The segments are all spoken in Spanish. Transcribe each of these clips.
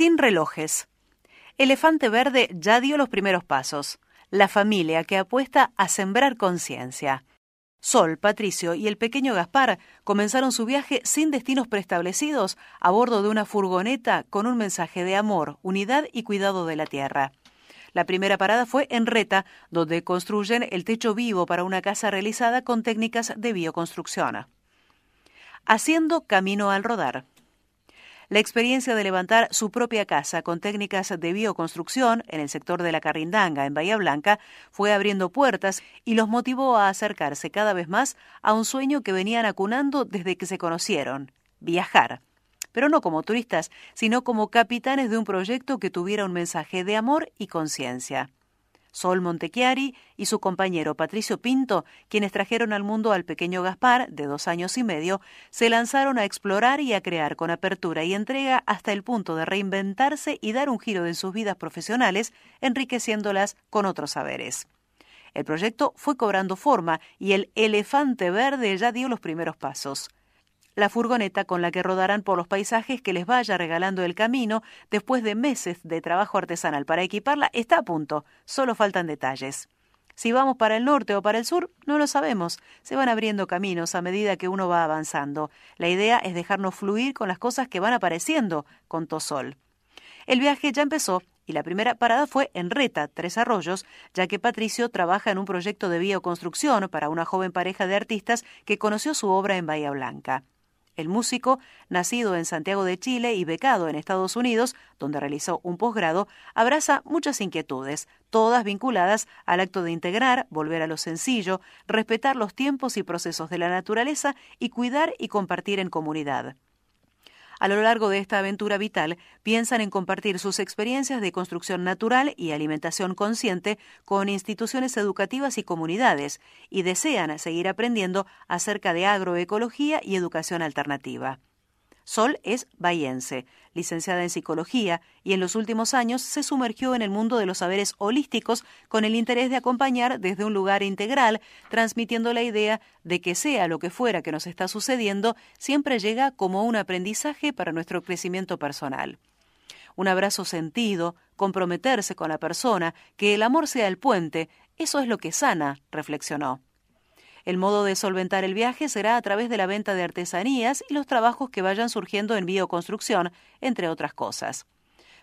Sin relojes. Elefante Verde ya dio los primeros pasos. La familia que apuesta a sembrar conciencia. Sol, Patricio y el pequeño Gaspar comenzaron su viaje sin destinos preestablecidos a bordo de una furgoneta con un mensaje de amor, unidad y cuidado de la tierra. La primera parada fue en Reta, donde construyen el techo vivo para una casa realizada con técnicas de bioconstrucción. Haciendo camino al rodar. La experiencia de levantar su propia casa con técnicas de bioconstrucción en el sector de la Carrindanga, en Bahía Blanca, fue abriendo puertas y los motivó a acercarse cada vez más a un sueño que venían acunando desde que se conocieron, viajar. Pero no como turistas, sino como capitanes de un proyecto que tuviera un mensaje de amor y conciencia. Sol Montechiari y su compañero Patricio Pinto, quienes trajeron al mundo al pequeño Gaspar, de dos años y medio, se lanzaron a explorar y a crear con apertura y entrega hasta el punto de reinventarse y dar un giro en sus vidas profesionales, enriqueciéndolas con otros saberes. El proyecto fue cobrando forma y el elefante verde ya dio los primeros pasos la furgoneta con la que rodarán por los paisajes que les vaya regalando el camino después de meses de trabajo artesanal para equiparla está a punto, solo faltan detalles. Si vamos para el norte o para el sur, no lo sabemos. Se van abriendo caminos a medida que uno va avanzando. La idea es dejarnos fluir con las cosas que van apareciendo, contó Sol. El viaje ya empezó y la primera parada fue en Reta, Tres Arroyos, ya que Patricio trabaja en un proyecto de bioconstrucción para una joven pareja de artistas que conoció su obra en Bahía Blanca. El músico, nacido en Santiago de Chile y becado en Estados Unidos, donde realizó un posgrado, abraza muchas inquietudes, todas vinculadas al acto de integrar, volver a lo sencillo, respetar los tiempos y procesos de la naturaleza y cuidar y compartir en comunidad. A lo largo de esta aventura vital, piensan en compartir sus experiencias de construcción natural y alimentación consciente con instituciones educativas y comunidades, y desean seguir aprendiendo acerca de agroecología y educación alternativa. Sol es bahiense, licenciada en psicología, y en los últimos años se sumergió en el mundo de los saberes holísticos con el interés de acompañar desde un lugar integral, transmitiendo la idea de que sea lo que fuera que nos está sucediendo, siempre llega como un aprendizaje para nuestro crecimiento personal. Un abrazo sentido, comprometerse con la persona, que el amor sea el puente, eso es lo que sana, reflexionó. El modo de solventar el viaje será a través de la venta de artesanías y los trabajos que vayan surgiendo en bioconstrucción, entre otras cosas.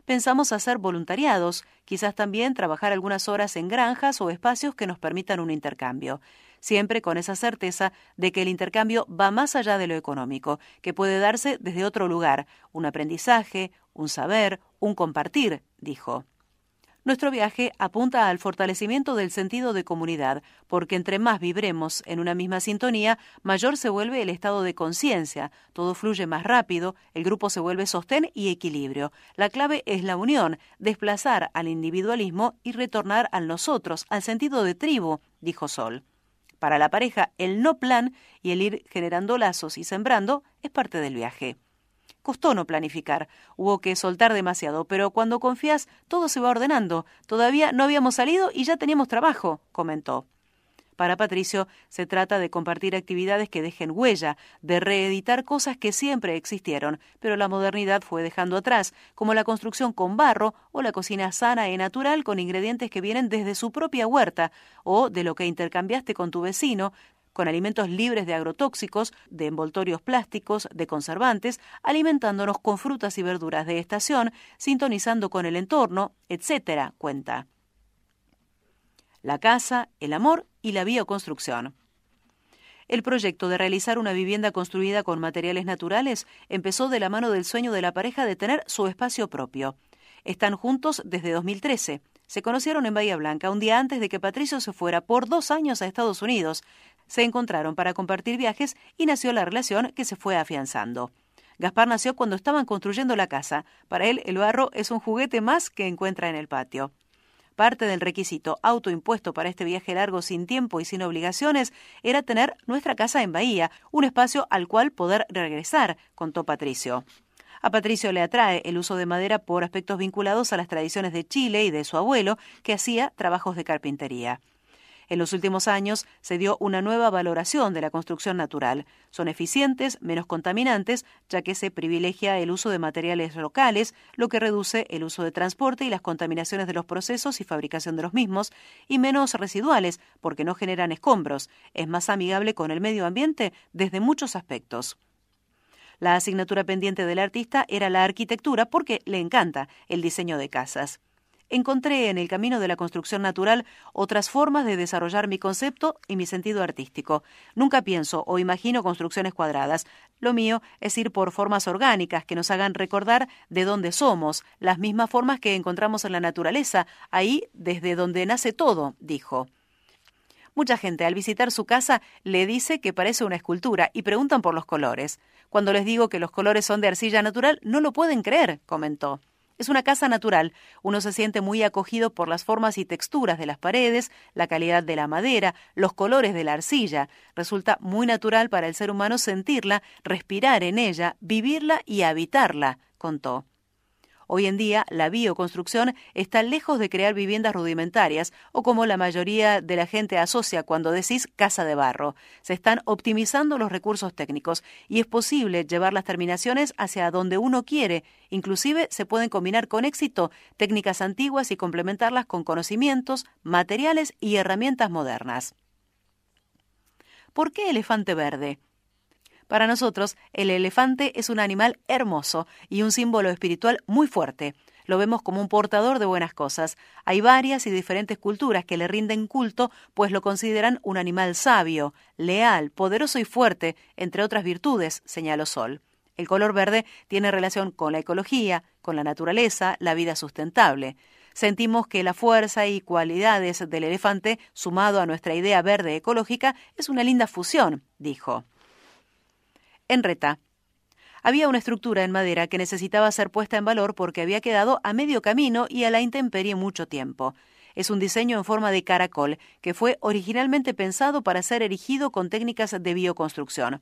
Pensamos hacer voluntariados, quizás también trabajar algunas horas en granjas o espacios que nos permitan un intercambio, siempre con esa certeza de que el intercambio va más allá de lo económico, que puede darse desde otro lugar, un aprendizaje, un saber, un compartir, dijo. Nuestro viaje apunta al fortalecimiento del sentido de comunidad, porque entre más vibremos en una misma sintonía, mayor se vuelve el estado de conciencia, todo fluye más rápido, el grupo se vuelve sostén y equilibrio. La clave es la unión, desplazar al individualismo y retornar al nosotros, al sentido de tribu, dijo Sol. Para la pareja, el no plan y el ir generando lazos y sembrando es parte del viaje. Costó no planificar, hubo que soltar demasiado, pero cuando confías todo se va ordenando. Todavía no habíamos salido y ya teníamos trabajo, comentó. Para Patricio se trata de compartir actividades que dejen huella, de reeditar cosas que siempre existieron, pero la modernidad fue dejando atrás, como la construcción con barro o la cocina sana y natural con ingredientes que vienen desde su propia huerta, o de lo que intercambiaste con tu vecino, con alimentos libres de agrotóxicos, de envoltorios plásticos, de conservantes, alimentándonos con frutas y verduras de estación, sintonizando con el entorno, etc., cuenta. La casa, el amor y la bioconstrucción. El proyecto de realizar una vivienda construida con materiales naturales empezó de la mano del sueño de la pareja de tener su espacio propio. Están juntos desde 2013. Se conocieron en Bahía Blanca un día antes de que Patricio se fuera por dos años a Estados Unidos se encontraron para compartir viajes y nació la relación que se fue afianzando. Gaspar nació cuando estaban construyendo la casa. Para él, el barro es un juguete más que encuentra en el patio. Parte del requisito autoimpuesto para este viaje largo sin tiempo y sin obligaciones era tener nuestra casa en Bahía, un espacio al cual poder regresar, contó Patricio. A Patricio le atrae el uso de madera por aspectos vinculados a las tradiciones de Chile y de su abuelo, que hacía trabajos de carpintería. En los últimos años se dio una nueva valoración de la construcción natural. Son eficientes, menos contaminantes, ya que se privilegia el uso de materiales locales, lo que reduce el uso de transporte y las contaminaciones de los procesos y fabricación de los mismos, y menos residuales, porque no generan escombros. Es más amigable con el medio ambiente desde muchos aspectos. La asignatura pendiente del artista era la arquitectura porque le encanta el diseño de casas encontré en el camino de la construcción natural otras formas de desarrollar mi concepto y mi sentido artístico. Nunca pienso o imagino construcciones cuadradas. Lo mío es ir por formas orgánicas que nos hagan recordar de dónde somos, las mismas formas que encontramos en la naturaleza, ahí desde donde nace todo, dijo. Mucha gente al visitar su casa le dice que parece una escultura y preguntan por los colores. Cuando les digo que los colores son de arcilla natural, no lo pueden creer, comentó. Es una casa natural. Uno se siente muy acogido por las formas y texturas de las paredes, la calidad de la madera, los colores de la arcilla. Resulta muy natural para el ser humano sentirla, respirar en ella, vivirla y habitarla, contó. Hoy en día, la bioconstrucción está lejos de crear viviendas rudimentarias o como la mayoría de la gente asocia cuando decís casa de barro. Se están optimizando los recursos técnicos y es posible llevar las terminaciones hacia donde uno quiere. Inclusive se pueden combinar con éxito técnicas antiguas y complementarlas con conocimientos, materiales y herramientas modernas. ¿Por qué elefante verde? Para nosotros, el elefante es un animal hermoso y un símbolo espiritual muy fuerte. Lo vemos como un portador de buenas cosas. Hay varias y diferentes culturas que le rinden culto, pues lo consideran un animal sabio, leal, poderoso y fuerte, entre otras virtudes, señaló Sol. El color verde tiene relación con la ecología, con la naturaleza, la vida sustentable. Sentimos que la fuerza y cualidades del elefante, sumado a nuestra idea verde ecológica, es una linda fusión, dijo en Reta. Había una estructura en madera que necesitaba ser puesta en valor porque había quedado a medio camino y a la intemperie mucho tiempo. Es un diseño en forma de caracol que fue originalmente pensado para ser erigido con técnicas de bioconstrucción.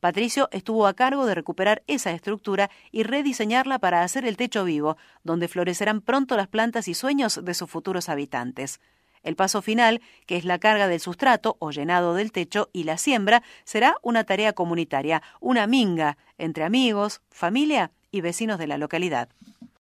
Patricio estuvo a cargo de recuperar esa estructura y rediseñarla para hacer el techo vivo, donde florecerán pronto las plantas y sueños de sus futuros habitantes. El paso final, que es la carga del sustrato o llenado del techo y la siembra, será una tarea comunitaria, una minga entre amigos, familia y vecinos de la localidad.